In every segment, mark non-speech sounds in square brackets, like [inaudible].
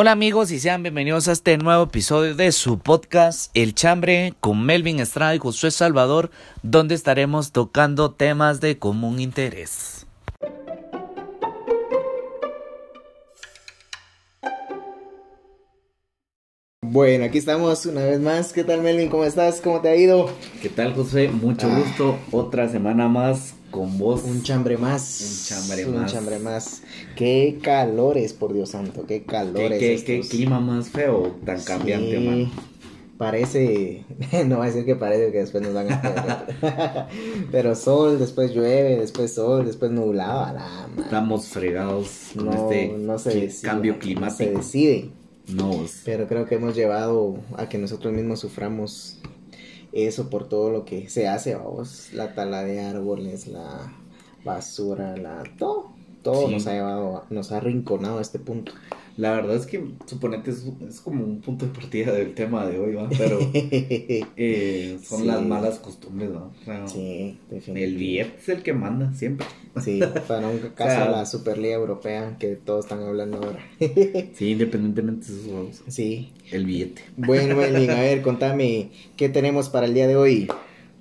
Hola amigos y sean bienvenidos a este nuevo episodio de su podcast El Chambre con Melvin Estrada y Josué Salvador, donde estaremos tocando temas de común interés. Bueno, aquí estamos una vez más. ¿Qué tal Melvin? ¿Cómo estás? ¿Cómo te ha ido? ¿Qué tal José? Mucho Ah. gusto. Otra semana más con vos. Un chambre más. Un chambre Un más. chambre más. Qué calores, por Dios santo. Qué ¿Qué, calores. qué- clima más feo, tan cambiante, man. Parece, [laughs] no va a decir que parece que después nos van a. [laughs] Pero sol, después llueve, después sol, después nublado. a la. Estamos fregados con No, este no se decide, cambio no se climático. decide. No. Pero creo que hemos llevado a que nosotros mismos suframos eso por todo lo que se hace, vamos. La tala de árboles, la basura, la todo. Todo Sí. nos ha llevado, nos ha arrinconado a este punto. La verdad es que suponete es, es como un punto de partida del tema de hoy, ¿va? Pero [laughs] eh, son Sí. las malas costumbres, ¿va? O sea, sí, el billete es el que manda siempre. Sí, [laughs] para un caso sea, la Superliga Europea que todos están hablando ahora. [laughs] Sí, independientemente de sus juegos. sí. El billete. Bueno, Melvin, a ver, contame, ¿qué tenemos para el día de hoy?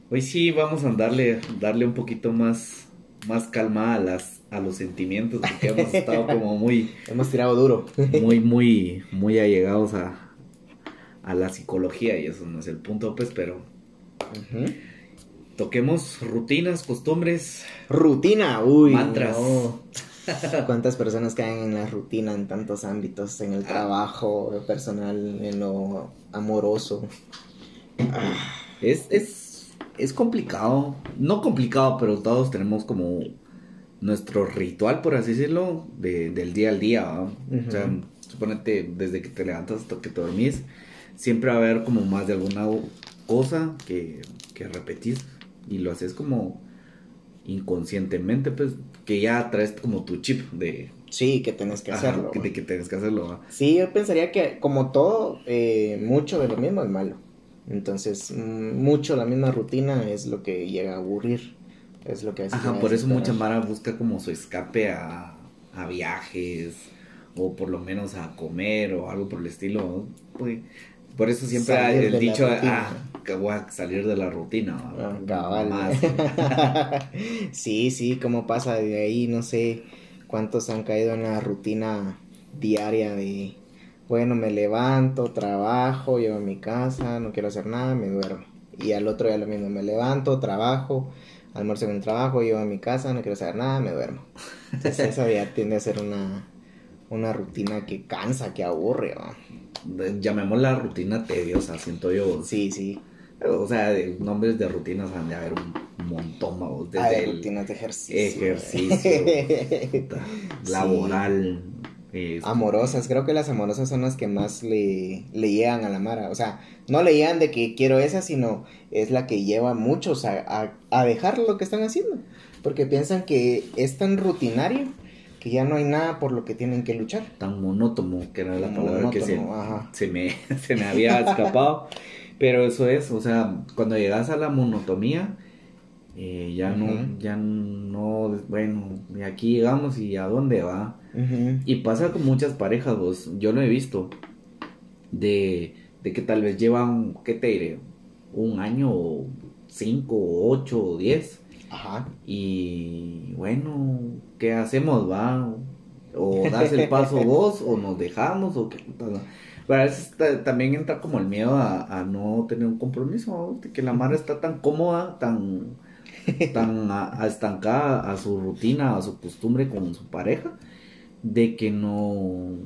Hoy sí vamos a darle, darle un poquito más, más calma a las, a los sentimientos, porque hemos estado como muy, [laughs] Hemos tirado duro. [laughs] muy, muy, muy allegados a, a la psicología, y eso no es el punto, pues, pero toquemos rutinas, costumbres, Rutina, uy. Mantras. no. [laughs] ¿Cuántas personas caen en la rutina en tantos ámbitos? En el Ah. trabajo, personal, en lo amoroso. Es, es, es complicado. No complicado, pero todos tenemos como nuestro ritual, por así decirlo, de, del día al día. O sea, suponete desde que te levantas hasta que te dormís, siempre va a haber como más de alguna cosa que, que repetís y lo haces como inconscientemente, pues que ya traes como tu chip de, Sí, que tenés que ajá, hacerlo. que- de que tienes que hacerlo. ¿va? Sí, yo pensaría que como todo, eh, mucho de lo mismo es malo. Entonces, mm, mucho la misma rutina es lo que llega a aburrir. Es lo que hace Ajá, por eso mucha. Mara busca como su escape a, a viajes o por lo menos a comer o algo por el estilo. Pues, por eso siempre Salir el dicho, ah, que voy a salir de la rutina. Ah, cabal. Más. [laughs] sí, sí, cómo pasa de ahí, no sé cuántos han caído en la rutina diaria de, bueno, me levanto, trabajo, llego a mi casa, no quiero hacer nada, me duermo. Y al otro día lo mismo, me levanto, trabajo, almuerzo en el trabajo, llego a mi casa, no quiero hacer nada, me duermo. Entonces eso ya tiende a ser una, una rutina que cansa, que aburre. Llamémosla rutina tediosa, siento yo. Sí, sí. O sea, de nombres de rutinas han de haber un montón, vamos, desde el rutinas de ejercicio. ejercicio, [laughs] Sí. Eh, Amorosas, creo que las amorosas son las que más le, le llegan a la Mara. O sea, no le llegan de que quiero esa, sino es la que lleva a muchos a, a, a dejar lo que están haciendo. Porque piensan que es tan rutinario que ya no hay nada por lo que tienen que luchar. tan monótono, que era la palabra que se, se me, [laughs] se me había escapado. Pero eso es, o sea, cuando llegas a la monotomía, eh, ya no, ya no, bueno, aquí llegamos y a dónde va. Y pasa con muchas parejas, vos, yo lo he visto, de, de que tal vez llevan, ¿qué te diré? Un año, o cinco, o ocho, o diez. Ajá. Y bueno, ¿qué hacemos, va? O das el paso [laughs] vos, o nos dejamos, o qué? Pero a veces ta- también entra como el miedo a, a no tener un compromiso, ¿no? de que la madre está tan cómoda, tan, tan [laughs] a- a estancada a su rutina, a su costumbre con su pareja, de que no,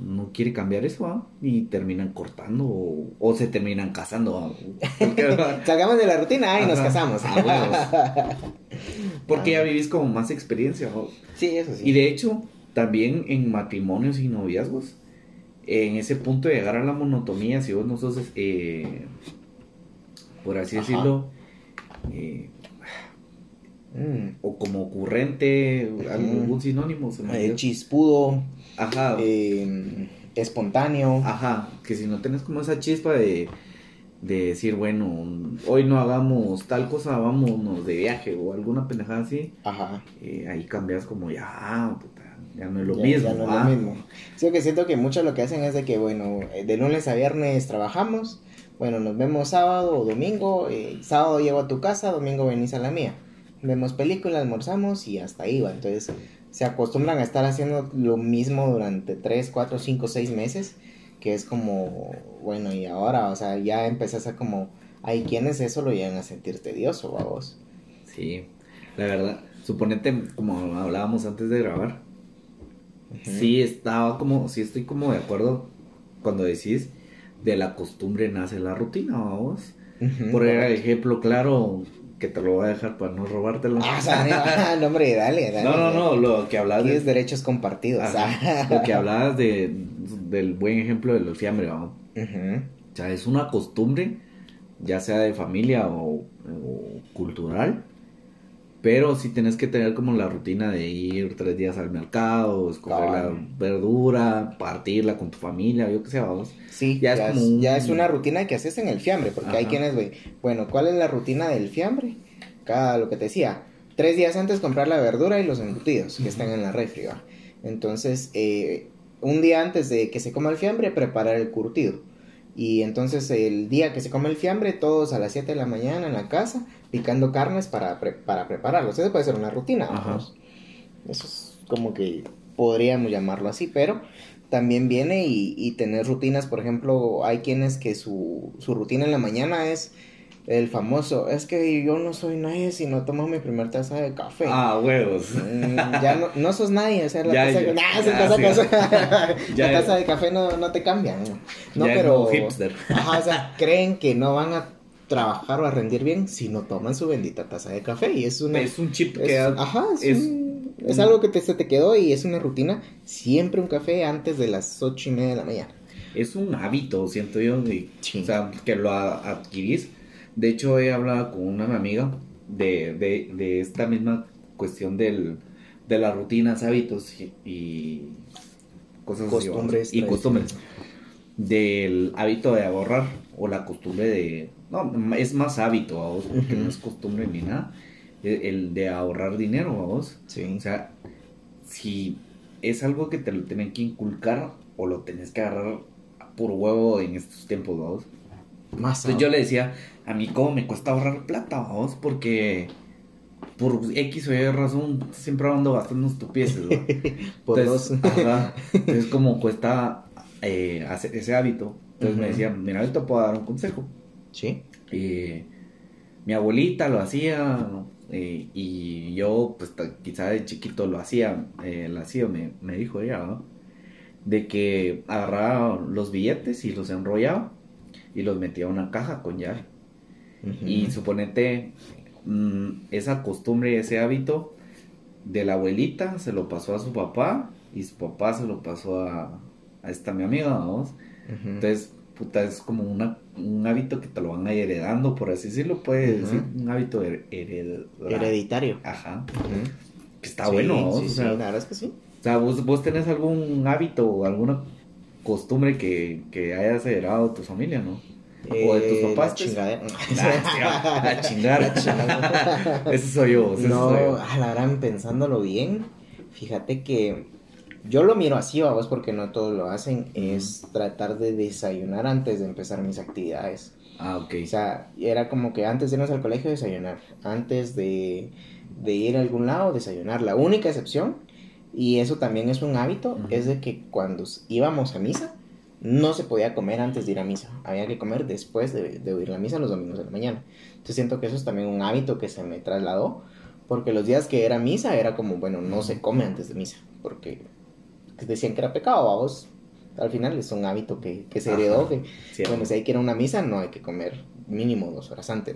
no quiere cambiar eso, ¿va? y terminan cortando, o, o se terminan casando. Porque, [laughs] Salgamos de la rutina y nos casamos. Ah, [laughs] porque ya vivís como más experiencia. Sí, eso sí. Y de hecho, también en matrimonios y noviazgos, en ese punto de llegar a la monotonía, si vos no sos, eh, por así Ajá. decirlo, eh, Mm. o como ocurrente, algún sinónimo, se me Eh, chispudo, Ajá, eh, espontáneo. ajá, que si no tenés como esa chispa de, de decir, bueno, hoy no hagamos tal cosa, vámonos de viaje o alguna pendejada así, Ajá. eh, ahí cambias como ya, puta, ya no es lo Ya- mismo. ya no es lo mismo. Sí, que siento que muchos lo que hacen es de que, bueno, de lunes a viernes trabajamos, bueno, nos vemos sábado o domingo, eh, sábado llego a tu casa, domingo venís a la mía. Vemos película, almorzamos y hasta ahí va. Entonces se acostumbran a estar haciendo lo mismo durante 3, 4, 5, 6 meses, que es como, bueno, y ahora, o sea, ya empezás a como, hay quienes eso lo llegan a sentir tedioso, vos. Sí, la verdad, suponete, como hablábamos antes de grabar, sí estaba como, sí estoy como de acuerdo cuando decís de la costumbre nace la rutina, vamos. Ujú, Por ejemplo, claro, que te lo voy a dejar para no robártelo. Ah, sea, no, hombre, dale, dale. no, no, no, lo que hablabas Tienes de, derechos compartidos. Ajá, lo que hablabas de, del buen ejemplo del fiambre, vamos. Ujú. O sea, es una costumbre, ya sea de familia o, o cultural, pero sí tienes que tener como la rutina de ir tres días al mercado, escoger la verdura, partirla con tu familia, yo qué sé, vamos. Sí, Ya ya, es como un- ya es una rutina que haces en el fiambre, porque hay quienes, güey, bueno, ¿cuál es la rutina del fiambre? Cada, lo que te decía, tres días antes comprar la verdura y los embutidos que están en la refri, ¿va? Entonces, eh, un día antes de que se coma el fiambre, preparar el curtido. Y entonces el día que se come el fiambre, todos a las 7 de la mañana en la casa, picando carnes para, pre- para prepararlos. Eso puede ser una rutina, vamos. Eso es como que podríamos llamarlo así, pero también viene y, y tener rutinas, por ejemplo, hay quienes que su, su rutina en la mañana es el famoso, es que yo no soy nadie si no tomo mi primer taza de café. Ah, huevos. Mm, ya no, no sos nadie, o sea, la [laughs] Ya, taza, ya. nah, esa Ah, taza- sí. taza- [laughs] [laughs] Ya, la taza de café no, no te cambian. No, pero como hipster. Ajá, o sea, creen que no van a trabajar o a rendir bien si no toman su bendita taza de café y es una Es un chip es- que... ajá, es, es un- es un- algo que te, se te quedó y es una rutina. Siempre un café antes de las ocho y media de la mañana. Es un hábito, siento yo, Sí. o sea, que lo adquirís. De hecho, he hablado con una amiga de, de, de esta misma cuestión del, de las rutinas, hábitos y, y cosas así, Costumbres, y costumbres. Del hábito de ahorrar o la costumbre de... No, es más hábito, vamos, porque no es costumbre ni nada. El, el de ahorrar dinero, vamos. Sí. O sea, si es algo que te lo tienen que inculcar o lo tenés que agarrar por huevo en estos tiempos, vamos. más Entonces yo le decía, a mí cómo me cuesta ahorrar plata, vamos, porque por X o Y razón siempre ando gastando estupideces, ¿va? [laughs] por Entonces, dos. ajá, entonces [laughs] como cuesta eh, hacer ese hábito. Entonces me decía, mira, yo te puedo dar un consejo. Sí. Eh, mi abuelita lo hacía. Eh, y yo pues quizá de chiquito lo hacía, eh, lo hacía, me, me dijo ella, ¿no? de que agarraba los billetes y los enrollaba y los metía a una caja con llave. Y suponete mm, esa costumbre, ese hábito de la abuelita se lo pasó a su papá y su papá se lo pasó a, a esta mi amiga, vamos. Entonces, puta, es como una, un hábito que te lo van a ir heredando, por así decirlo, puede Ujú. decir, un hábito her- hered- Hereditario. Ajá, Ujú. que está Sí, bueno, ¿no? Sí, o, sí, sea, la verdad es que sí. o sea, vos, vos tenés algún hábito o alguna costumbre que, que hayas heredado de tu familia, ¿no? O de tus Eh, papás, la pues. chingadera. Ah, a chingar. La chingadera. [laughs] Ese soy yo, No, soy yo. a la gran pensándolo bien, fíjate que yo lo miro así, vamos, porque no todos lo hacen, es tratar de desayunar antes de empezar mis actividades. Ah, ok. O sea, era como que antes de irnos al colegio desayunar, antes de, de ir a algún lado desayunar. La única excepción, y eso también es un hábito, es de que cuando íbamos a misa, no se podía comer antes de ir a misa, había que comer después de, de oír la misa los domingos de la mañana. Entonces siento que eso es también un hábito que se me trasladó, porque los días que era misa era como, bueno, no se come antes de misa, porque decían que era pecado, vamos. Al final es un hábito que, que se heredó, Ajá. que bueno, si hay que ir a una misa, no hay que comer mínimo dos horas antes.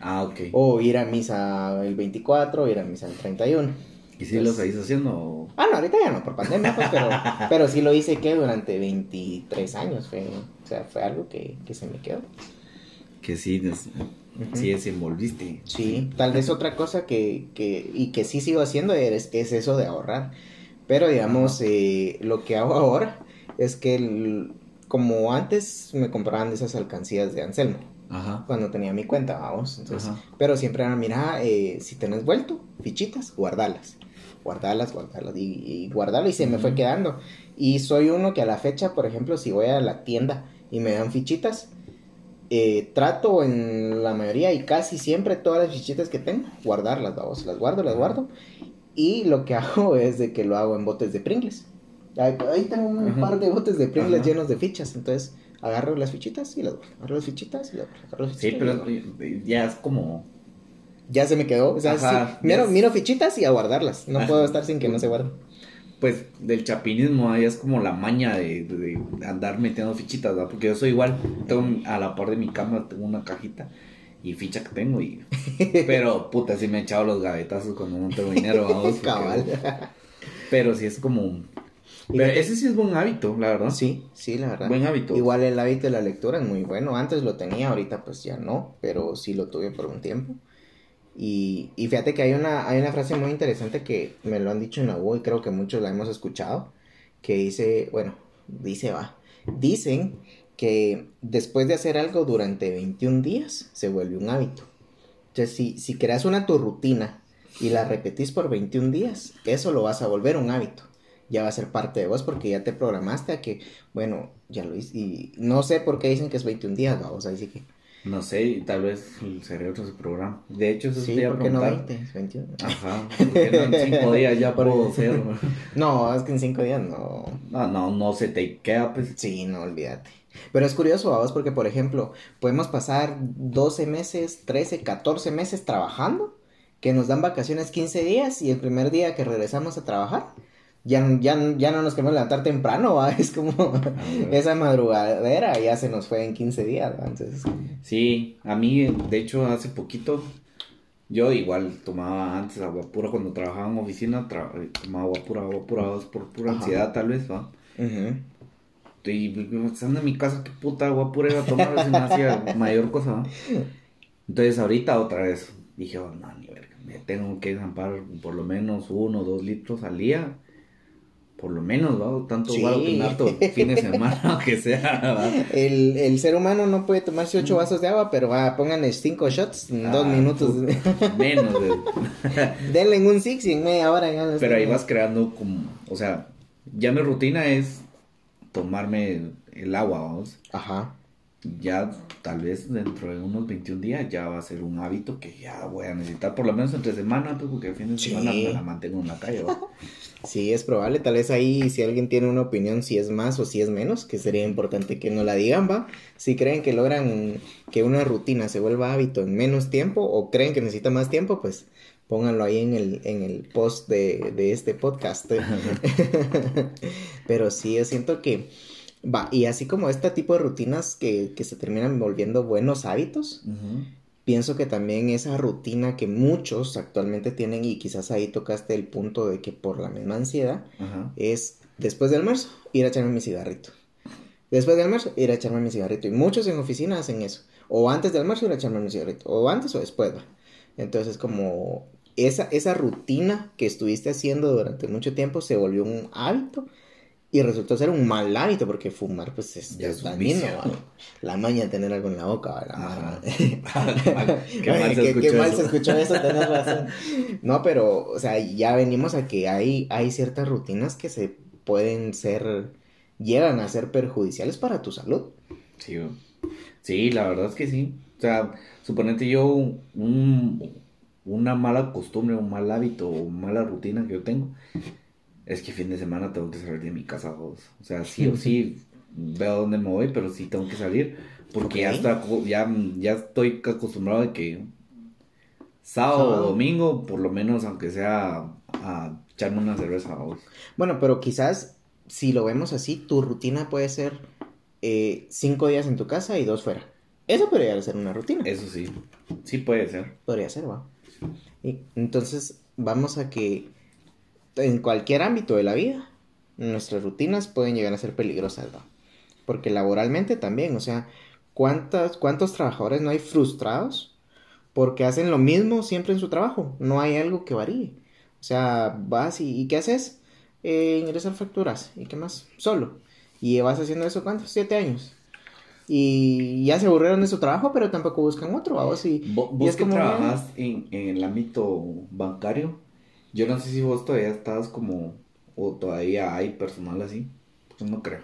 Ah, ok. O ir a misa el 24, o ir a misa el 31. ¿Y si lo seguís haciendo? Ah, no, ahorita ya no, por pandemia, pues, pero, [laughs] pero sí lo hice que durante 23 años. Fue, o sea, fue algo que, que se me quedó. Que sí, des- sí desenvolviste. Sí, tal vez otra cosa que, que y que sí sigo haciendo es, es eso de ahorrar. Pero digamos, eh, lo que hago ahora es que el- como antes me compraban esas alcancías de Anselmo. Ajá. cuando tenía mi cuenta, vamos. Entonces, Ajá. pero siempre era, mira, eh, si tenés vuelto, fichitas, guardalas. guardarlas, guardarlas y, guardarlas y se me fue quedando. Y soy uno que a la fecha, por ejemplo, si voy a la tienda y me dan fichitas, eh, trato en la mayoría y casi siempre todas las fichitas que tengo, guardarlas, vamos, las guardo, las guardo. Y lo que [laughs] hago es de que lo hago en botes de Pringles. Ahí, tengo un par de botes de Pringles llenos de fichas, entonces agarro las fichitas y las guardo, agarro las fichitas y las guardo. sí, pero ya es como... Ya se me quedó, o sea, miro, miro fichitas y a guardarlas, no puedo estar sin que no se guarden. Pues del chapinismo ahí es como la maña de, andar metiendo fichitas, ¿verdad? Porque yo soy igual, tengo a la par de mi cama tengo una cajita y ficha que tengo y [laughs] pero puta sí me he echado los gavetazos cuando no tengo dinero, [laughs] vamos. Cabal. Pero sí es como pero ese sí es buen hábito, la verdad. Sí, sí, la verdad. Buen hábito. Igual el hábito de la lectura es muy bueno. Antes lo tenía, ahorita pues ya no, pero sí lo tuve por un tiempo. Y, y fíjate que hay una, hay una frase muy interesante que me lo han dicho en la U y creo que muchos la hemos escuchado, que dice, bueno, dice va, dicen que después de hacer algo durante 21 días se vuelve un hábito. Entonces, si, si creas una tu rutina y la repetís por 21 días, eso lo vas a volver un hábito. Ya va a ser parte de vos porque ya te programaste a que, bueno, ya lo hice. Y no sé por qué dicen que es 21 días, vamos, ahí sí que no sé, tal vez el cerebro se programa. De hecho, eso sí, ¿por qué no 20? 21. Ajá, porque no en 5 [laughs] días ya puedo ser. [laughs] No, es que en 5 días no. No, no, no se te queda, pues. Sí, no, olvídate. Pero es curioso, vamos, porque por ejemplo, podemos pasar 12 meses, 13, 14 meses trabajando, que nos dan vacaciones 15 días y el primer día que regresamos a trabajar, ya, ya, ya no nos queremos levantar temprano, ¿va? [laughs] es como esa madrugadera ya se nos fue en 15 días, Entonces... Sí, a mí, de hecho, hace poquito, yo igual tomaba antes agua pura cuando trabajaba en oficina, tomaba agua pura, agua pura, por pura ansiedad tal vez, ¿va? Y estando en mi casa, qué puta agua pura iba a tomar, si me hacía [laughs] mayor cosa, Entonces ahorita otra vez dije, oh, no, ni verga, me tengo que zampar por lo menos uno o dos litros al día por lo menos, ¿no? Tanto sí. que fin de semana, [laughs] aunque sea. El, el, ser humano no puede tomarse ocho vasos de agua, pero va, pónganle cinco shots en dos ah, minutos. menos. [laughs] Denle en un six y en media hora ya Pero ahí vas creando como, o sea, ya mi rutina es tomarme el agua, vamos. Ajá ya tal vez dentro de unos 21 días ya va a ser un hábito que ya voy a necesitar por lo menos entre semana, pues porque el fin de semana me la mantengo en la calle. [laughs] Sí, es probable, tal vez ahí si alguien tiene una opinión si es más o si es menos, que sería importante que no la digan, va. Si creen que logran que una rutina se vuelva hábito en menos tiempo o creen que necesita más tiempo, pues pónganlo ahí en el, en el post de, de este podcast. [laughs] [laughs] Pero sí, yo siento que Va, y así como este tipo de rutinas que, se terminan volviendo buenos hábitos, pienso que también esa rutina que muchos actualmente tienen, y quizás ahí tocaste el punto de que por la misma ansiedad, es después del almuerzo, ir a echarme mi cigarrito. Después del almuerzo, ir a echarme mi cigarrito. Y muchos en oficina hacen eso. O antes del almuerzo, ir a echarme mi cigarrito. O antes o después, va. Entonces, como esa, esa rutina que estuviste haciendo durante mucho tiempo se volvió un hábito y resultó ser un mal hábito porque fumar pues es, ya es dañino. La maña de tener algo en la boca. [laughs] Qué [laughs] mal, se, escuchó mal se escuchó [laughs] eso, tenés razón. No, pero, o sea, ya venimos a que hay, hay ciertas rutinas que se pueden ser, llegan a ser perjudiciales para tu salud. Sí, sí la verdad es que sí. O sea, suponete yo un, una mala costumbre, un mal hábito o mala rutina que yo tengo es que fin de semana tengo que salir de mi casa, vos. O sea, sí o sí veo dónde me voy, pero sí tengo que salir. Porque ya, está, ya, ya estoy acostumbrado de que sábado o domingo, por lo menos, aunque sea a echarme una cerveza, vos. Bueno, pero quizás si lo vemos así, tu rutina puede ser eh, cinco días en tu casa y dos fuera. Eso podría ser una rutina. Eso sí, sí puede ser. Podría ser, va. Y entonces vamos a que en cualquier ámbito de la vida, nuestras rutinas pueden llegar a ser peligrosas, ¿no? Porque laboralmente también, o sea, ¿cuántos, ¿cuántos trabajadores no hay frustrados porque hacen lo mismo siempre en su trabajo? No hay algo que varíe. O sea, vas y, ¿qué haces? Eh, ingresar facturas. ¿Y qué más? Solo. Y vas haciendo eso, ¿cuántos? Siete años. Y ya se aburrieron de su trabajo, pero tampoco buscan otro. ¿Vos, y, ¿Vos, que trabajas en, en el ámbito bancario? Yo no sé si vos todavía estás como, o todavía hay personal así, pues no creo.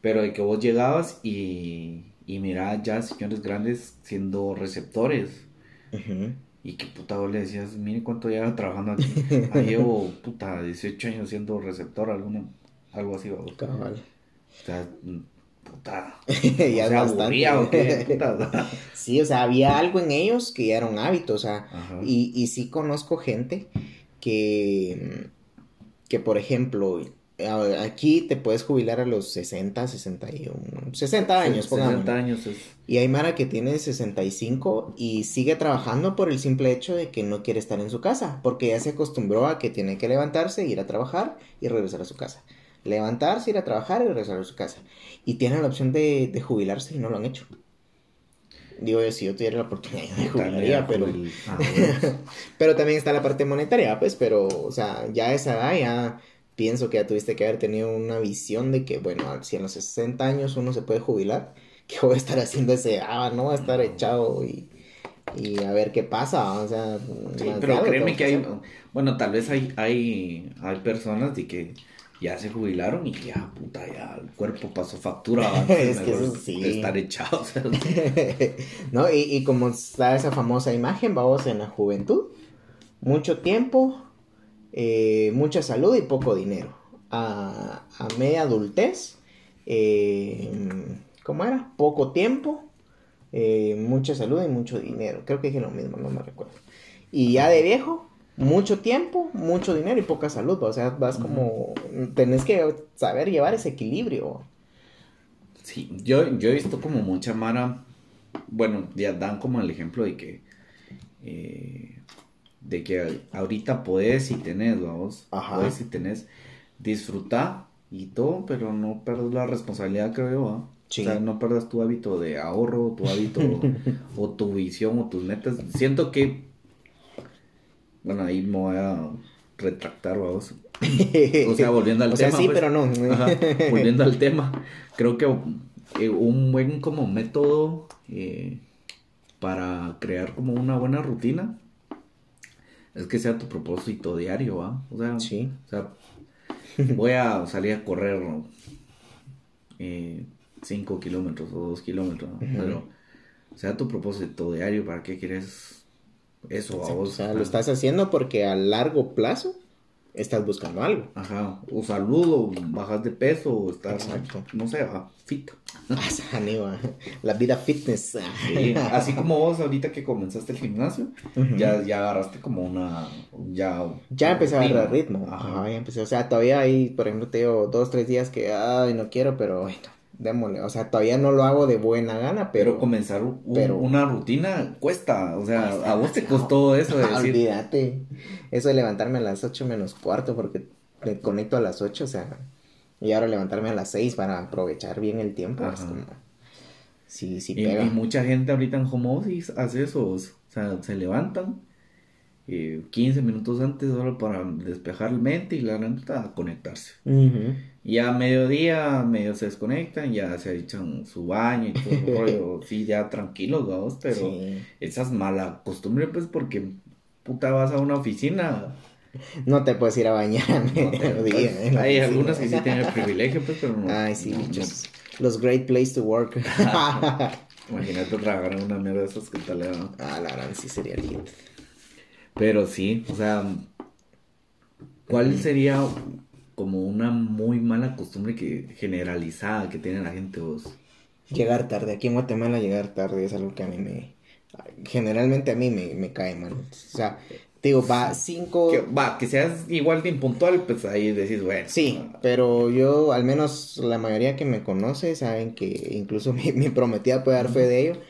Pero de que vos llegabas y, y mirabas ya señores grandes siendo receptores. Ujú. Y que puta vos le decías, mire cuánto lleva trabajando aquí. [laughs] Ah, llevo puta 18 años siendo receptor, alguna, algo así, vamos. Cabal. O sea, puta. [laughs] ya es sea, bastante. aburría, ¿o qué? Puta. [laughs] Sí, o sea, había algo en ellos que ya era un hábito, o sea, Ajá. y, y sí conozco gente que, que por ejemplo, aquí te puedes jubilar a los 60, 61, 60 años, 60 pongámosle. años es. Y hay Mara que tiene 65 y sigue trabajando por el simple hecho de que no quiere estar en su casa, porque ya se acostumbró a que tiene que levantarse, ir a trabajar y regresar a su casa. Levantarse, ir a trabajar y regresar a su casa. Y tienen la opción de, de jubilarse y no lo han hecho. Digo yo, si yo tuviera la oportunidad, yo me jubilaría, pero... el- ah, [laughs] bueno. Pero también está la parte monetaria, pues, pero, o sea, ya a esa edad ya pienso que ya tuviste que haber tenido una visión de que, bueno, si a los 60 años uno se puede jubilar, [laughs] ¿qué voy a estar haciendo a esa edad? No voy a estar echado y, y a ver qué pasa, o sea... Sí, pero créeme tengo que hay, bueno, tal vez hay, hay, hay personas de que ya se jubilaron y ya, puta, ya el cuerpo pasó factura. [laughs] Es que mejor eso sí. Estar echados. [laughs] [laughs] ¿No? Y, y como está esa famosa imagen, vamos en la juventud, mucho tiempo, eh, mucha salud y poco dinero. A, a media adultez, eh, ¿cómo era? Poco tiempo, eh, mucha salud y mucho dinero. Creo que dije lo mismo, no me recuerdo. Y ya de viejo, mucho tiempo, mucho dinero y poca salud. O sea, vas como, tenés que saber llevar ese equilibrio. Sí, yo, yo he visto como mucha Mara, bueno, ya dan como el ejemplo de que, eh, de que ahorita podés y tenés, vamos, Ajá. podés y tenés, disfrutar y todo, pero no perdas la responsabilidad, creo yo, ¿va? Sí. O sea, no perdas tu hábito de ahorro, tu hábito [laughs] o tu visión o tus metas. Siento que, bueno, ahí me voy a retractar, vamos. O sea, volviendo al [laughs] O sea, tema. sí, pues. pero no. Ajá, volviendo al tema, creo que eh, un buen como método eh, para crear como una buena rutina es que sea tu propósito diario, ¿va? O sea, Sí. o sea, voy a salir a correr 5 kilómetros o 2 kilómetros, pero sea tu propósito diario, ¿para qué quieres eso a O sea, lo estás haciendo porque a largo plazo estás buscando algo. Ajá, o salud, o bajas de peso, o estás, Exacto. no sé, [laughs] va, fit. Ah, La vida fitness. Sí, así como vos ahorita que comenzaste el gimnasio, ya, ya agarraste como una, ya... Ya empecé a agarrar ritmo. Ajá. Ajá, ya empecé. O sea, todavía hay, por ejemplo, te digo dos, tres días que, ay, no quiero, pero bueno, démosle. O sea, todavía no lo hago de buena gana, Pero pero. comenzar un- pero- una rutina cuesta, o sea, Cuesta a vos te costó eso de [laughs] decir, Olvídate. Eso de levantarme a las 8 menos cuarto, porque me conecto a las 8, o sea. Y ahora levantarme a las 6 para aprovechar bien el tiempo. Es como. Sí, sí y, pega. y mucha gente ahorita en home office hace eso, o sea, se levantan eh, 15 minutos antes solo para despejar la mente y la neta conectarse. Ujú. Y a mediodía, medio se desconectan, ya se echan su baño y todo el [laughs] rollo, sí, ya tranquilos, vamos, pero Sí. esa es mala costumbre, pues, porque puta vas a una oficina. No te puedes ir a bañar a no mediodía. en la hay oficina. algunas que sí tienen el privilegio, pues, pero no. Ay, sí, no- bichos. Los great place to work. no. [laughs] [laughs] Imagínate trabajar en una mierda de esas que tal, ¿no? ah, la verdad, sí sería hit. Pero sí, o sea, ¿cuál sería como una muy mala costumbre que generalizada que tiene la gente vos? Llegar tarde. Aquí en Guatemala llegar tarde es algo que a mí me... Generalmente a mí me, me cae mal. O sea, digo, va cinco... Que, va, que seas igual de impuntual, pues ahí decís, bueno. Sí, pero yo, al menos la mayoría que me conoce, saben que incluso [laughs] mi, mi prometida puede dar fe de ello,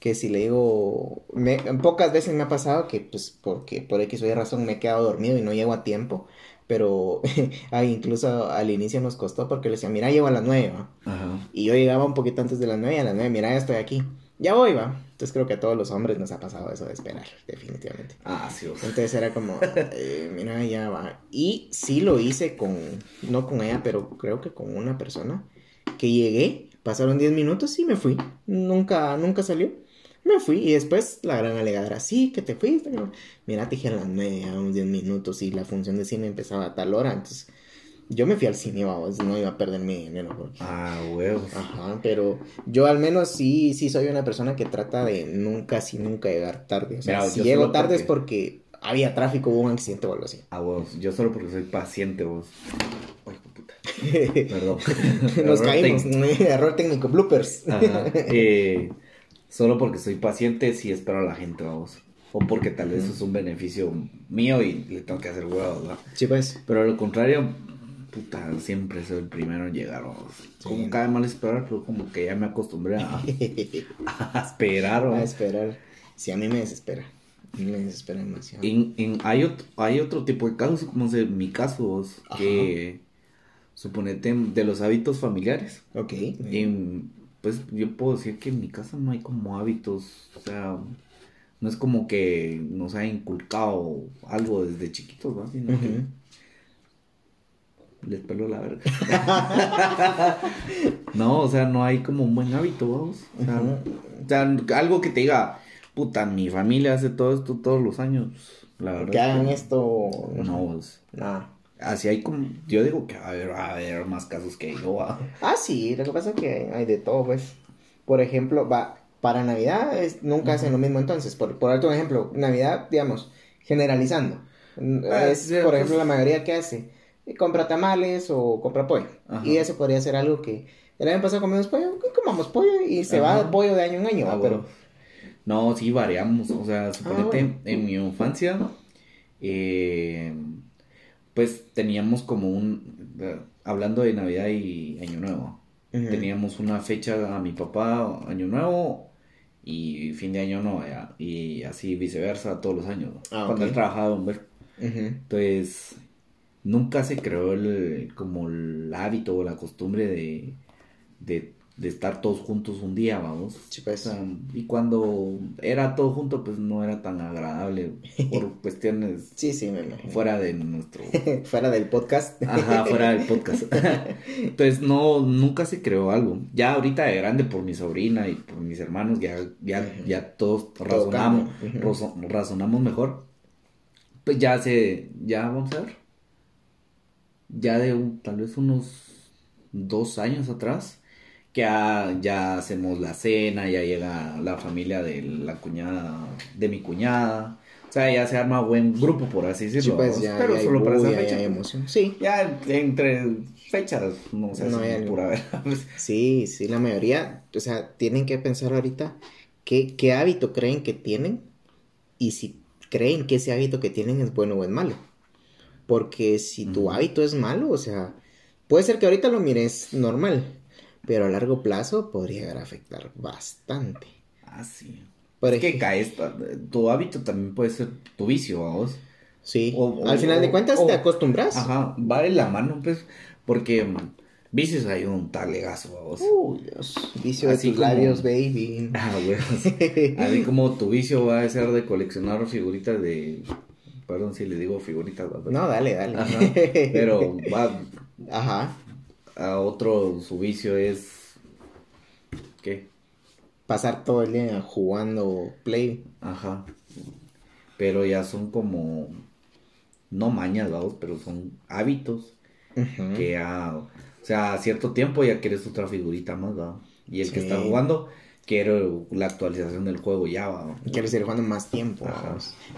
que si le digo, me, pocas veces me ha pasado que pues porque por X o Y razón me he quedado dormido y no llego a tiempo, pero [laughs] incluso al inicio nos costó porque le decía, mira, llego a las nueve, ¿va? Ajá. y yo llegaba un poquito antes de las nueve, y a las nueve, mira, ya estoy aquí, ya voy, va. Entonces creo que a todos los hombres nos ha pasado eso de esperar, definitivamente. Ah, sí, o sea. Entonces era como, [laughs] eh, mira, ya va. Y sí lo hice con, no con ella, pero creo que con una persona que llegué, pasaron 10 minutos y me fui. Nunca, nunca salió. Me fui y después la gran alegadora, sí, que te fuiste. Mira, te dije a las nueve, a unos diez minutos y la función de cine empezaba a tal hora. Entonces, yo me fui al cine, vamos, no iba a perder mi dinero. Porque... Ah, huevos. Ajá, pero yo al menos sí, sí soy una persona que trata de nunca, sí, nunca llegar tarde. O sea, Mira, si llego tarde es porque- porque había tráfico, hubo un accidente o algo así. Ah, huevos. Yo solo porque soy paciente, vos. Ay, puta. [laughs] Perdón. Nos Error caímos. [laughs] Error técnico, bloopers. Ajá. Eh, solo porque soy paciente, sí espero a la gente, vamos. O porque tal vez es un beneficio mío y le tengo que hacer huevos. Sí, pues. Pero a lo contrario, puta, siempre soy el primero en llegar, vamos. Como cae mal esperar, pero como que ya me acostumbré a, [laughs] a esperar, a vamos. esperar. Sí, a mí me desespera. A mí me desespera demasiado. En, en- hay, otro, hay otro tipo de casos, como es mi caso, vos, que suponete de los hábitos familiares. Ok. En- pues yo puedo decir que en mi casa no hay como hábitos, o sea, no es como que nos ha inculcado algo desde chiquitos, ¿va? Sino que les peló la verga. [laughs] no, o sea, no hay como un buen hábito, vamos. O sea, Ujú. o sea, algo que te diga, puta, mi familia hace todo esto todos los años. La verdad. Que hagan esto. No, vos. No. Así hay como, yo digo que a va a haber más casos que yo, ¿va? Ah, sí, lo que pasa es que hay de todo, pues. Por ejemplo, va, para Navidad es- nunca hacen lo mismo entonces. Por, por un ejemplo, Navidad, digamos, generalizando. Ah, es, por pues- ejemplo, la mayoría que hace. eh, Compra tamales o compra pollo. Ajá. Y eso podría ser algo que el año pasado comimos pollo, comamos pollo y se Ajá. va pollo de año en año. Ah, pero. No, sí variamos, o sea, suponete, bueno. en mi infancia, eh, pues teníamos como un, eh, hablando de Navidad y Año Nuevo, teníamos una fecha a mi papá, Año Nuevo, y fin de año no, ya, y así viceversa todos los años, ¿no? Ah, cuando ok. él trabajaba en. Entonces, nunca se creó el, como el hábito o la costumbre de, de, de estar todos juntos un día, vamos. Sí, pues. O sea, y cuando era todo junto, pues no era tan agradable por [laughs] cuestiones Sí, sí, me imagino. fuera de nuestro... [laughs] Fuera del podcast. Ajá, fuera del podcast. [laughs] Entonces, no, nunca se creó algo. Ya ahorita de grande por mi sobrina y por mis hermanos, ya, ya, ya todos Todo razonamos, razonamos mejor. Pues ya se, ya vamos a ver. Ya de un- tal vez unos dos años atrás, que ya, ya hacemos la cena, ya llega la familia de la cuñada, de mi cuñada. O sea, ya se arma buen grupo, por así Sí, decirlo. pues vamos. ya, pero ya hay solo para esa fecha. ya hay emoción. Sí, Ya entre fechas, no sé, No hay pura verdad. [laughs] Sí, sí, la mayoría, o sea, tienen que pensar ahorita qué, qué hábito creen que tienen y si creen que ese hábito que tienen es bueno o es malo. Porque si tu hábito es malo, o sea, puede ser que ahorita lo mires normal, pero a largo plazo podría llegar a afectar bastante. Ah, sí. Por Es que caes, tu hábito también puede ser tu vicio, vos. sí, o- al final de cuentas o- te acostumbras. Ajá, va de la mano, pues, porque mm, vicios hay un talegazo, vos. Uy, Dios, vicio de Así tus como- labios, baby. [laughs] Ah, güey. [laughs] Así como tu vicio va a ser de coleccionar figuritas de... Perdón si le digo figuritas. No, dale, dale. Ajá, pero va [laughs] Ajá. A otro, su vicio es... ¿Qué? Pasar todo el día jugando play. Ajá. Pero ya son como... No mañas, vamos, pero son hábitos Ujú. que ya... O sea, a cierto tiempo ya quieres otra figurita más, ¿va? Y el que está jugando quiere la actualización del juego ya, ¿va? Quieres ir jugando más tiempo.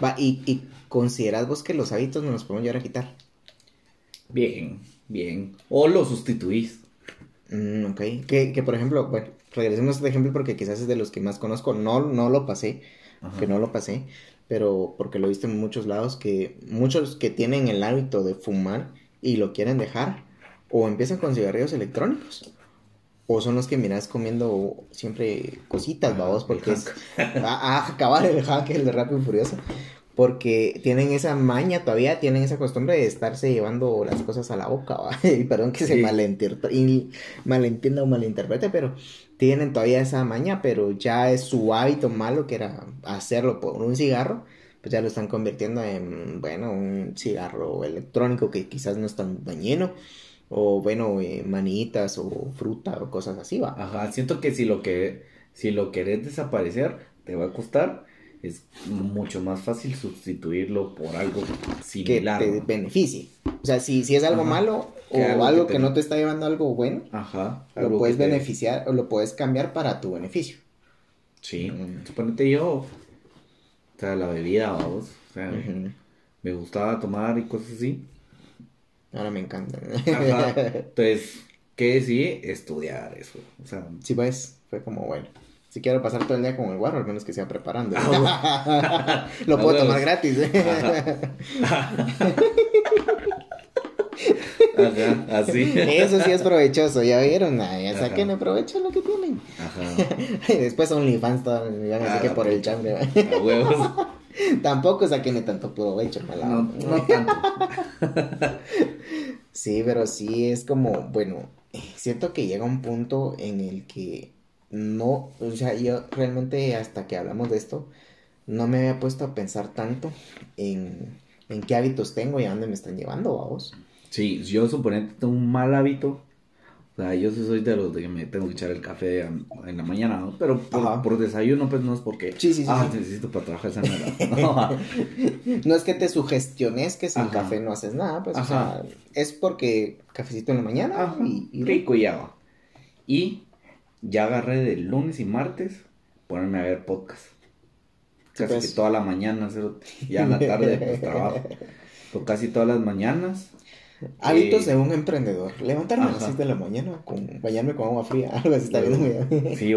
Va, y, y consideras vos que los hábitos nos los podemos llegar a quitar. Bien, bien. O lo sustituís. Mm, ok. Que, que por ejemplo, bueno, regresemos a este ejemplo porque quizás es de los que más conozco. No, no lo pasé, Ajá. que no lo pasé, pero porque lo he visto en muchos lados que muchos que tienen el hábito de fumar y lo quieren dejar, o empiezan con cigarrillos electrónicos. O son los que miras comiendo siempre cositas, babos, porque es... a, [laughs] a acabar el hack, el de Rápido y Furioso. Porque tienen esa maña todavía, tienen esa costumbre de estarse llevando las cosas a la boca, [laughs] ¿va? Y perdón que se Sí. y malentienda o malinterprete, pero tienen todavía esa maña, pero ya es su hábito malo que era hacerlo por un cigarro, pues ya lo están convirtiendo en, bueno, un cigarro electrónico que quizás no es tan dañino, o bueno, eh, manitas o fruta o cosas así, va. Ajá, siento que si lo que si lo querés desaparecer, te va a costar, es mucho más fácil sustituirlo por algo similar. Que te beneficie. O sea, si, si es algo malo o algo, que, no te está llevando a algo bueno, Ajá, lo puedes beneficiar o lo puedes cambiar para tu beneficio. Sí, mm. suponete yo, o sea, la bebida, vamos, o sea, me gustaba tomar y cosas así. Ahora me encanta. [laughs] Entonces, ¿qué decidí? Estudiar eso. O sea, sí, pues, fue como, bueno, si quiero pasar todo el día con el guarro, al menos que sea preparando. Ah, [laughs] Lo puedo tomar gratis. ¿eh? Ajá, así. Eso sí es provechoso, ya vieron, ya saquen el provecho lo que tienen. Ajá. y [laughs] después OnlyFans todo, así ah, que por el chambre. A huevos. [laughs] Tampoco saquen tanto provecho, No, no tanto. sí, pero sí es como, bueno, siento que llega un punto en el que no, o sea, yo realmente hasta que hablamos de esto, no me había puesto a pensar tanto en, en qué hábitos tengo y a dónde me están llevando, vamos. Sí, yo suponete tengo un mal hábito. O sea, yo sí soy de los de que me tengo que echar el café en la mañana, ¿no? Pero por, desayuno, pues no es porque. Sí, sí, sí. Ah, necesito para trabajar esa [laughs] no, no es que te sugestiones que sin café no haces nada, pues. O sea, es porque cafecito en la mañana y, rico y agua. Y ya agarré de lunes y martes ponerme a ver podcast. Casi pues. que toda la mañana, ya en la tarde, pues [laughs] trabajo. Pero casi todas las mañanas Hábitos de un emprendedor. Levantarme a las 6 de la mañana, con, bañarme con agua fría, [laughs] algo así está bien. [laughs] Sí,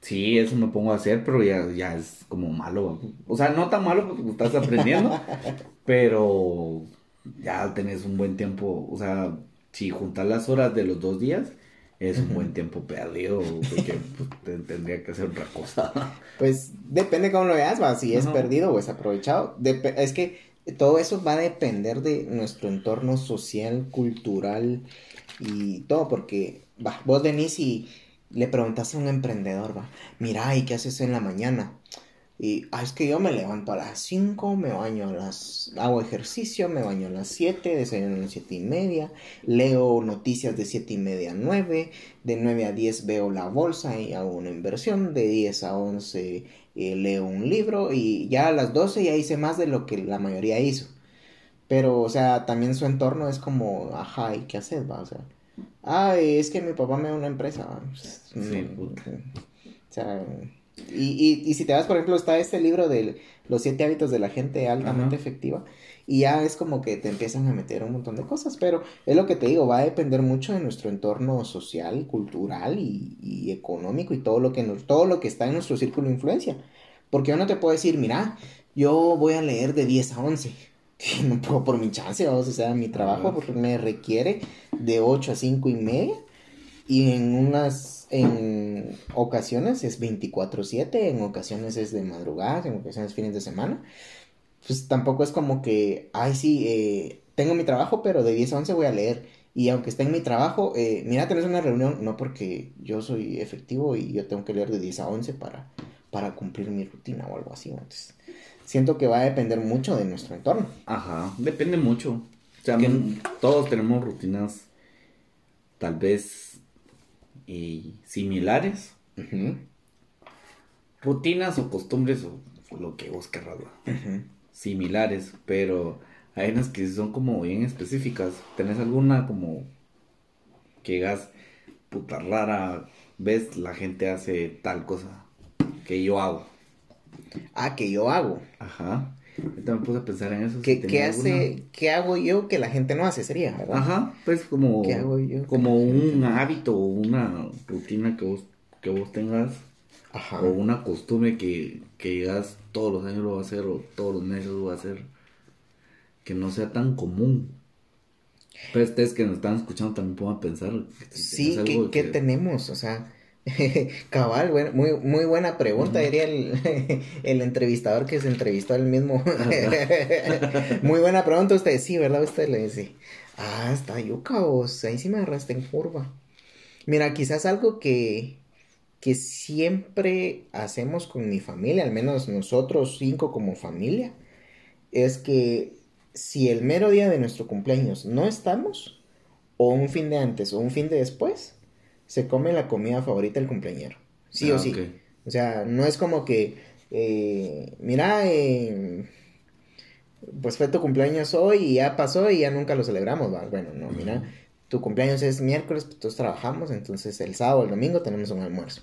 sí, eso me pongo a hacer, pero ya, ya es como malo. O sea, no tan malo porque estás aprendiendo, pero ya tenés un buen tiempo. O sea, si juntas las horas de los dos días, es un buen tiempo perdido, porque pues, tendría que hacer otra cosa. [laughs] Pues depende cómo lo veas, va, si es perdido o es aprovechado. es que todo eso va a depender de nuestro entorno social, cultural y todo, porque va, vos venís y le preguntas a un emprendedor, va, mira, ¿y qué haces en la mañana? Y ah, es que yo me levanto a las 5, me baño a las. hago ejercicio, me baño a las 7, desayuno a las 7 y media, leo noticias de 7 y media a 9, de 9 a 10 veo la bolsa y hago una inversión, de 10 a 11 eh, leo un libro y ya a las 12 ya hice más de lo que la mayoría hizo. Pero, o sea, también su entorno es como, ajá, ¿y qué haces, va? O sea, ah, es que mi papá me da una empresa. Sí, mm, O sea, y, y, si te vas, por ejemplo, está este libro de los siete hábitos de la gente altamente efectiva. Y ya es como que te empiezan a meter un montón de cosas. Pero es lo que te digo, va a depender mucho de nuestro entorno social, cultural y, económico y todo lo, que nos, todo lo que está en nuestro círculo de influencia. Porque yo no te puedo decir, mira, yo voy a leer de 10 a 11. [laughs] No puedo por mi chance, o sea, mi trabajo porque me requiere de 8 a 5 y media. Y en unas en ocasiones es 24/7, en ocasiones es de madrugada, en ocasiones fines de semana. Pues tampoco es como que, ay, sí, eh, tengo mi trabajo, pero de 10 a 11 voy a leer. Y aunque esté en mi trabajo, eh, mira, tenés una reunión, no porque yo soy efectivo y yo tengo que leer de 10 a 11 para, para cumplir mi rutina o algo así. Entonces, siento que va a depender mucho de nuestro entorno. Ajá, depende mucho. O sea, todos tenemos rutinas tal vez y similares. Rutinas o costumbres o, lo que vos querrás. Similares, pero hay unas que son como bien específicas. ¿Tenés alguna como que digas, puta rara, ves, la gente hace tal cosa que yo hago? Ah, que yo hago. Ajá. Ahorita me puse a pensar en eso. ¿Qué, hace, ¿Qué hago yo que la gente no hace? Sería, ¿verdad? Ajá, pues como, ¿Qué hago yo como un hábito o una rutina que vos, que vos tengas. Ajá. O una costumbre que, que digas todos los años lo va a hacer o todos los meses lo va a hacer. Que no sea tan común. Pero ustedes que nos están escuchando también puedan pensar. sí, ¿qué, ¿qué tenemos? O sea, [laughs] Cabal, muy, muy buena pregunta, diría [laughs] el, entrevistador que se entrevistó al mismo. [laughs] muy buena pregunta usted, sí, ¿verdad? Usted le dice, ah, está yuca, ahí sí me agarraste en curva. Mira, quizás algo que, que siempre hacemos con mi familia, al menos nosotros cinco como familia, es que si el mero día de nuestro cumpleaños no estamos, o un fin de antes o un fin de después, se come la comida favorita del cumpleañero. Sí o ah, sí. O sea, no es como que, eh, mira, eh, pues fue tu cumpleaños hoy y ya pasó y ya nunca lo celebramos. ¿va? Bueno, no, mira, tu cumpleaños es miércoles, pues todos trabajamos, entonces el sábado o el domingo tenemos un almuerzo.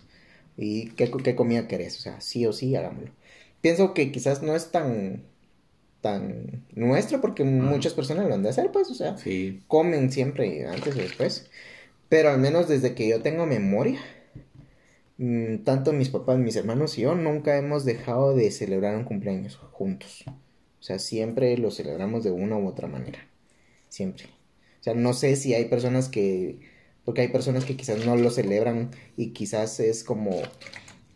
¿Y qué, qué comida querés? O sea, sí o sí, hagámoslo. Pienso que quizás no es tan tan nuestro porque muchas personas lo han de hacer, pues, o sea, Sí. comen siempre antes o después. Pero al menos desde que yo tengo memoria, mm, tanto mis papás, mis hermanos y yo nunca hemos dejado de celebrar un cumpleaños juntos. O sea, siempre lo celebramos de una u otra manera. Siempre. O sea, no sé si hay personas que... Porque hay personas que quizás no lo celebran y quizás es como...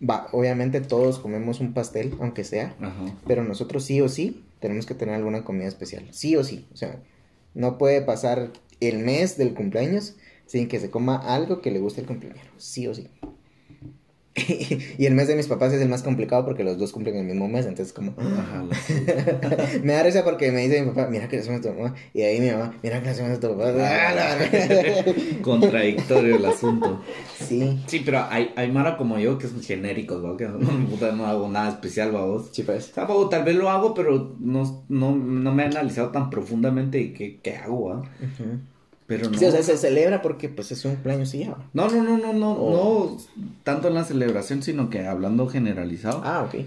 Va, obviamente todos comemos un pastel, aunque sea. Ajá. Pero nosotros sí o sí tenemos que tener alguna comida especial. Sí o sí. O sea, no puede pasar el mes del cumpleaños sin que se coma algo que le guste al cumpleañero. Sí o sí. [laughs] y el mes de mis papás es el más complicado porque los dos cumplen el mismo mes. Entonces, como. [laughs] Me da risa porque me dice mi papá, mira que le hacemos a tu mamá. Y ahí mi mamá, mira que le hacemos a tu papá. [laughs] Contradictorio el asunto. sí. Sí, pero hay, hay Mara como yo que son genéricos, ¿no? Que no, no hago nada especial, vos. Sí, pues. O sea, babo, tal vez lo hago, pero no, no, no me he analizado tan profundamente qué, qué hago, ¿va? Ujú. Pero no. Sí, o sea, se celebra porque pues es un cumpleaños y ya. No, no, no, no, no, Oh. no tanto en la celebración, sino que hablando generalizado. Ah, ok.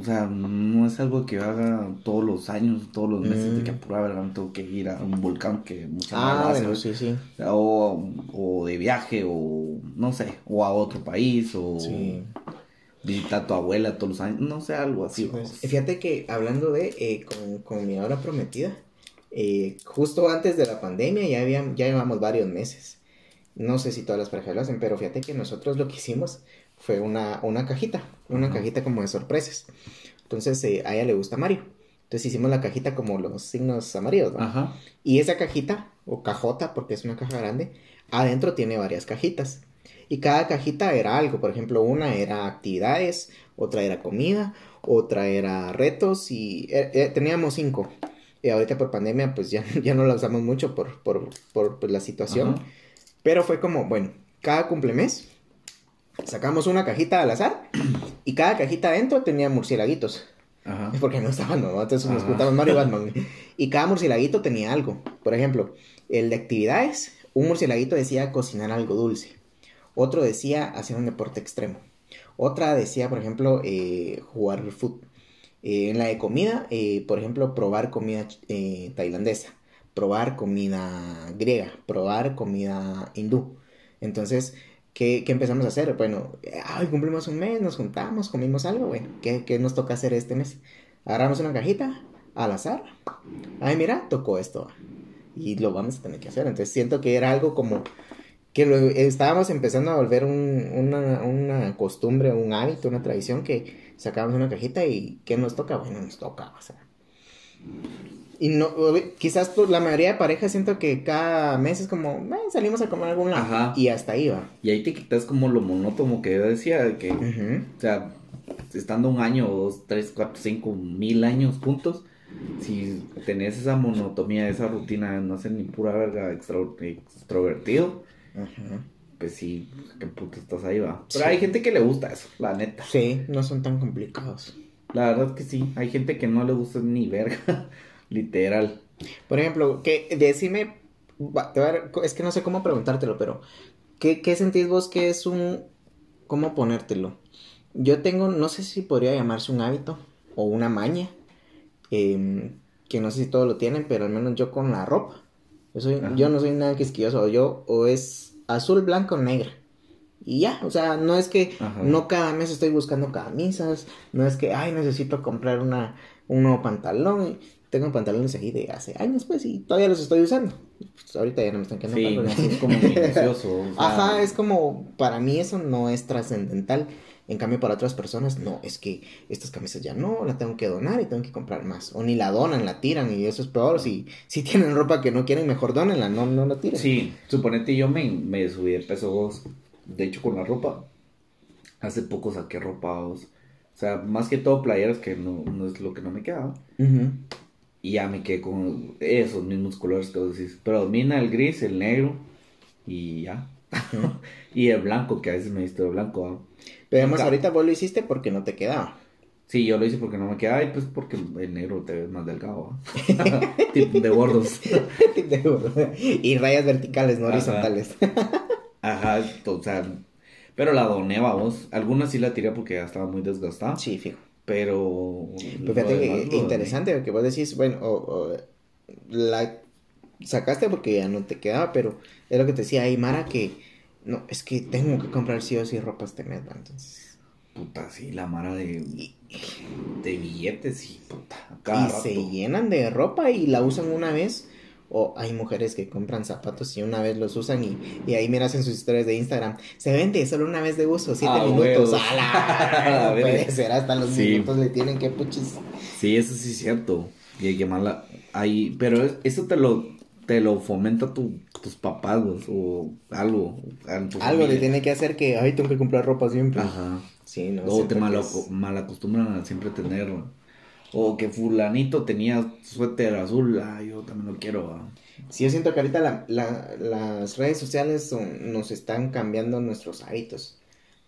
O sea, no es algo que haga todos los años, todos los meses, Mm. de que a pura verdad tengo que ir a un volcán que mucha Ah, hace, bueno, sí, sí. o, o de viaje, o no sé, o a otro país, o Sí. visitar a tu abuela todos los años, no sé, algo así. Sí, pues. Fíjate que hablando de eh, con, con mi ahora prometida, eh, justo antes de la pandemia ya, habían, ya llevamos varios meses. No sé si todas las parejas lo hacen, pero fíjate que nosotros lo que hicimos fue una, una cajita, una cajita como de sorpresas. Entonces eh, a ella le gusta Mario. Entonces hicimos la cajita como los signos amarillos, ¿no? Ajá. Y esa cajita, o cajota, porque es una caja grande, adentro tiene varias cajitas. Y cada cajita era algo. Por ejemplo, una era actividades, otra era comida, otra era retos y eh, eh, teníamos cinco. Y ahorita por pandemia, pues ya, [laughs] ya no la usamos mucho por, por, por, pues, la situación. Ajá. Pero fue como, bueno, cada cumplemes sacamos una cajita al azar y cada cajita adentro tenía murciélaguitos. Ajá. [laughs] Porque no estaban, ¿no? Entonces nos juntamos Mario y [laughs] Batman. Y cada murciélaguito tenía algo. Por ejemplo, el de actividades, un murciélaguito decía cocinar algo dulce. Otro decía hacer un deporte extremo. Otra decía, por ejemplo, eh, jugar fútbol. Eh, en la de comida, eh, por ejemplo, probar comida eh, tailandesa, probar comida griega, probar comida hindú. Entonces, ¿qué, qué empezamos a hacer? Bueno, ay, cumplimos un mes, nos juntamos, comimos algo, bueno, ¿qué, qué nos toca hacer este mes? Agarramos una cajita al azar. Ay, mira, tocó esto. Y lo vamos a tener que hacer. Entonces siento que era algo como que lo, estábamos empezando a volver un- una, una costumbre, un hábito, una tradición que sacábamos una cajita y ¿qué nos toca? Bueno, nos toca, o sea. Y no, quizás la mayoría de parejas siento que cada mes es como, "Eh, salimos a comer a algún lado. Ajá. Y hasta ahí va. Y ahí te quitas como lo monótono que yo decía, de que, o sea, estando un año, dos, tres, cuatro, cinco, mil años juntos, si tenés esa monotonía, esa rutina no ser ni pura verga extra, extrovertido, Ajá. Pues sí, qué puto estás ahí, va. Sí. Pero hay gente que le gusta eso, la neta. Sí, no son tan complicados. La verdad es que sí, hay gente que no le gusta ni verga, [laughs] literal. Por ejemplo, que decime, es que no sé cómo preguntártelo, pero ¿qué, qué sentís vos que es un, cómo ponértelo? Yo tengo, no sé si podría llamarse un hábito o una maña, em, que no sé si todos lo tienen, pero al menos yo con la ropa, yo, soy, yo no soy nada quisquilloso, o yo, o es azul, blanco, negra. Y ya, o sea, no es que Ajá. no cada mes estoy buscando camisas, no es que, ay, necesito comprar una, un nuevo pantalón. Tengo pantalones ahí de hace años, pues, y todavía los estoy usando. Pues, ahorita ya no me están quedando Sí, [laughs] es como minucioso. o sea, Ajá, es como, para mí eso no es trascendental. En cambio, para otras personas, no, es que estas camisas ya no, la tengo que donar y tengo que comprar más. O ni la donan, la tiran y eso es peor. Si, si tienen ropa que no quieren, mejor donenla, no, no la tiren. Sí, suponete yo me, me subí de peso. De hecho, con la ropa. Hace poco saqué ropa vos. O sea, más que todo playeras que no, no es lo que no me quedaba. Ujú. Y ya me quedé con esos mismos colores que vos decís. Pero domina el gris, el negro. Y ya. [laughs] Y el blanco, que a veces me visto de blanco. Pero además ahorita vos lo hiciste porque no te quedaba. Sí, yo lo hice porque no me quedaba y pues porque el negro te ves más delgado. ¿ah? [laughs] Tipo [laughs] de gordos. y rayas verticales, no horizontales. [laughs] Ajá, o sea, pero la doné, vamos. Algunas sí la tiré porque ya estaba muy desgastada. sí, fijo. Pero. Pero fíjate demás que doné. interesante porque vos decís, bueno, o- o, la sacaste porque ya no te quedaba, pero es lo que te decía ahí, Mara, que no, es que tengo que comprar sí o sí ropa este mes, entonces. Puta, sí, la mara de, de billetes y puta. Cada y rato. se llenan de ropa y la usan una vez. O hay mujeres que compran zapatos y una vez los usan y, y ahí miras en sus historias de Instagram. Se vende solo una vez de uso, siete Ah, minutos. huevos. ¡Ala! [laughs] A No puede ser, hasta los Sí. minutos le tienen que puchis. Sí, eso sí es cierto. Y hay que llamarla. Ahí, pero es- eso te lo, te lo fomenta tu, tus papás, o algo. Algo le familia. tiene que hacer que, ay, tengo que comprar ropa siempre. Ajá. Sí, no o te mal, es- malacostumbran a siempre tener. O que fulanito tenía suéter azul, ah, yo también lo quiero. ah. Sí, yo siento que ahorita la- la- las redes sociales son- nos están cambiando nuestros hábitos.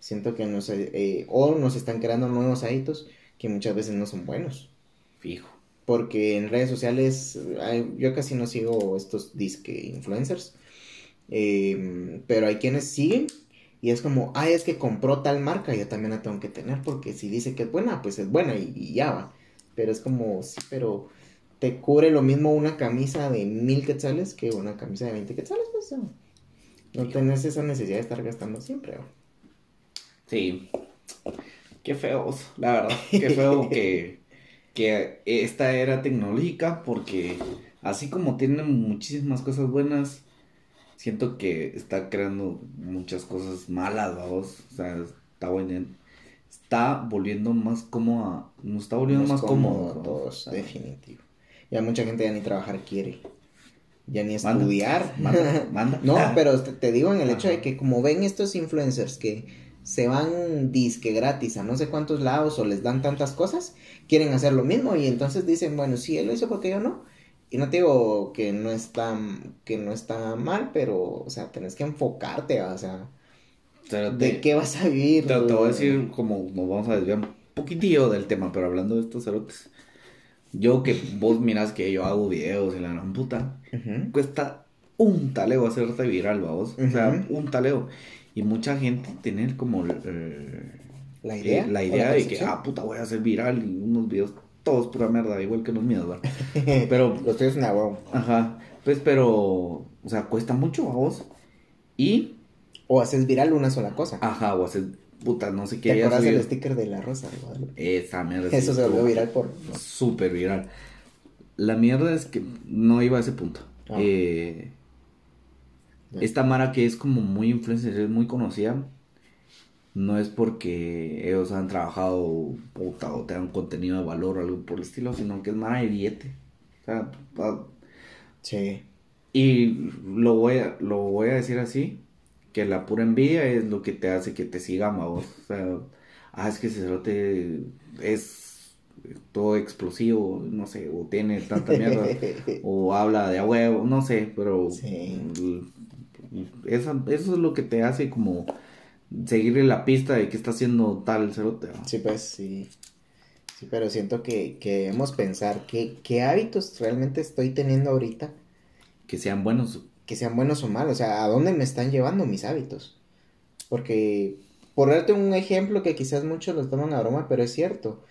Siento que nos, eh, o nos están creando nuevos hábitos que muchas veces no son buenos. Fijo. Porque en redes sociales, yo casi no sigo estos disque influencers. eh, pero hay quienes siguen y es como, ay, es que compró tal marca, yo también la tengo que tener porque si dice que es buena, pues es buena y, y ya va. Pero es como, sí, pero te cubre lo mismo una camisa de mil quetzales que una camisa de 20 quetzales, pues no. No tenés esa necesidad de estar gastando siempre. Sí. Qué feos, la verdad. Qué feo [laughs] que, que esta era tecnológica porque así como tiene muchísimas cosas buenas, siento que está creando muchas cosas malas, vamos. O sea, está bueno. Está volviendo más cómoda, nos está volviendo más, cómodo. a ¿no? todos, O sea, definitivo. Ya mucha gente ya ni trabajar quiere. Ya ni Manda. estudiar. Manda, manda. [laughs] No, pero te, te digo en el hecho de que como ven estos influencers que se van disque gratis a no sé cuántos lados o les dan tantas cosas, quieren hacer lo mismo y entonces dicen, bueno, sí, él lo hizo porque yo no. Y no te digo que no está, que no está mal, pero, o sea, tenés que enfocarte, o sea, Pero ¿de te- qué vas a vivir? Te, te voy a decir como nos vamos a desviar un poquitillo del tema, pero hablando de estos cerotes. Yo que vos miras que yo hago videos y la gran puta, Ujú. cuesta un taleo hacerte viral, vamos. O sea, un taleo. Y mucha gente tener como eh, La eh, idea. la o idea de que, ah, puta, voy a hacer viral y unos videos todos pura mierda, igual que los míos, ¿verdad? [laughs] Pero, Los tuyos una huevo. ajá, pues, pero, o sea, cuesta mucho, vamos. Y, O haces viral una sola cosa. ajá, o hacer, puta, no sé qué. ¿Te acuerdas del sticker de la rosa? Esa mierda. Eso se volvió viral por... Súper viral. La mierda es que no iba a ese punto. Ah. Eh. Esta Mara que es como muy influencer, es muy conocida, no es porque ellos han trabajado puta, o tengan contenido de valor o algo por el estilo, sino que es Mara de billete. O sea, Sí. y lo voy a, lo voy a decir así, que la pura envidia es lo que te hace que te sigan, vos. O sea, ah, es que cerote es todo explosivo, no sé, o tiene tanta mierda, [laughs] o habla de a huevo, no sé, pero Sí. Esa- eso es lo que te hace como seguirle la pista de que está haciendo tal cerote. Sí, pues sí. Sí, pero siento que, que debemos pensar qué, qué hábitos realmente estoy teniendo ahorita Que sean buenos. que sean buenos o malos. O sea, ¿a dónde me están llevando mis hábitos? Porque, por darte un ejemplo que quizás muchos lo toman a broma, pero es cierto.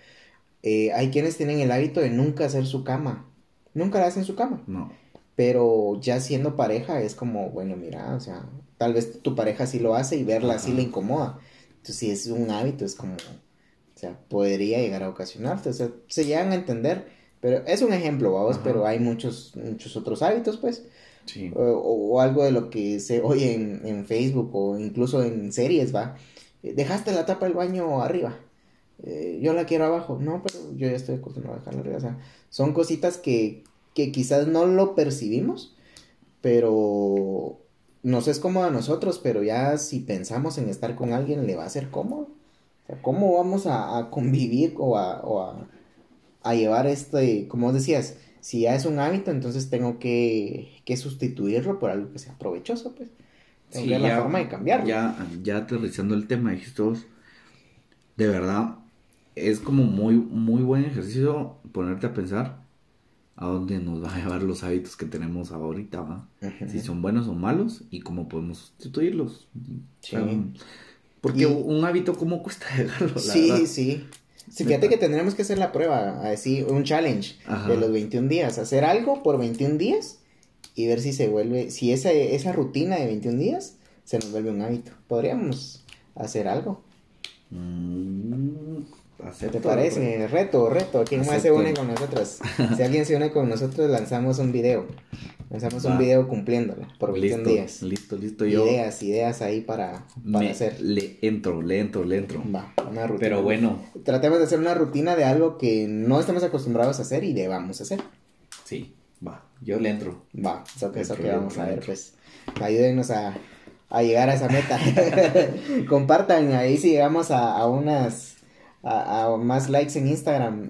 eh, hay quienes tienen el hábito de nunca hacer su cama. Nunca la hacen su cama. No. Pero ya siendo pareja es como, bueno, mira, o sea, tal vez tu pareja sí lo hace y verla así le incomoda. Entonces, si es un hábito, es como, o sea, podría llegar a ocasionarte. O sea, se llegan a entender. Pero es un ejemplo, vamos, Ajá. pero hay muchos, muchos otros hábitos, pues. Sí. O, o algo de lo que se oye en, en Facebook o incluso en series, va. Eh, Dejaste la tapa del baño arriba. Eh, yo la quiero abajo. No, pero yo ya estoy acostumbrado a dejarla arriba. O sea, son cositas que, que quizás no lo percibimos, pero nos es cómodo a nosotros, pero ya si pensamos en estar con alguien le va a ser cómodo. O sea, ¿cómo vamos a, a convivir o a, o a, a llevar este, como decías, si ya es un hábito, entonces tengo que, que sustituirlo por algo que sea provechoso, pues. Sí, ver la ya- forma de cambiarlo. Ya, ya aterrizando el tema, dijiste vos, de verdad, es como muy, muy buen ejercicio ponerte a pensar a dónde nos va a llevar los hábitos que tenemos ahorita, ¿va? Si son buenos o malos y cómo podemos sustituirlos. Sí. Porque Y- un hábito, ¿cómo cuesta [laughs] dejarlo? Sí, verdad? sí. Sí, fíjate que tendremos que hacer la prueba, así, un challenge Ajá. de los 21 días. Hacer algo por 21 días y ver si se vuelve, si esa, esa rutina de 21 días se nos vuelve un hábito. Podríamos hacer algo. Mm, ¿Qué acepto, te parece? Reto, reto. ¿Quién más se une con nosotros? Si alguien se une con nosotros, lanzamos un video. Lanzamos un video cumpliéndolo por 21 Listo, días. listo, listo. Yo Ideas, ideas ahí para, para me- hacer. le entro, le entro, le entro. Va, una rutina. Pero bueno, Tratemos de hacer una rutina de algo que no estamos acostumbrados a hacer y debamos hacer. sí, va, yo le entro. Va, eso que, eso que vamos a ver, pues. Ayúdenos a, a llegar a esa meta. [laughs] [laughs] Compartan ahí si llegamos a, a unas. A, a más likes en Instagram.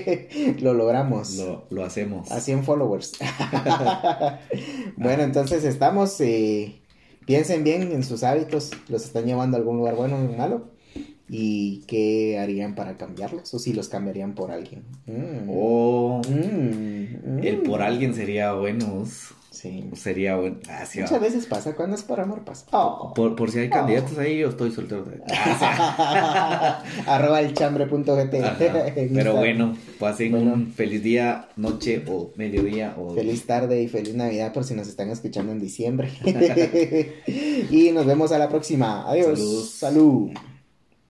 [laughs] Lo logramos. Lo, lo hacemos. A 100 followers. [laughs] bueno, entonces estamos. eh, piensen bien en sus hábitos. ¿Los están llevando a algún lugar bueno o malo? ¿Y qué harían para cambiarlos? ¿O si los cambiarían por alguien? Mm. O Mm, el mm. por alguien sería bueno. Sí. Sería bueno. Ah, sí. Muchas veces pasa, cuando es por amor pasa. Oh. Por, por si hay candidatos ahí, yo estoy soltero. [laughs] [laughs] Arroba el chambre.gt. Pero bueno, pasen Bueno. un feliz día, noche o mediodía o Feliz tarde y feliz Navidad por si nos están escuchando en diciembre. [laughs] y nos vemos a la próxima. Adiós. Salud.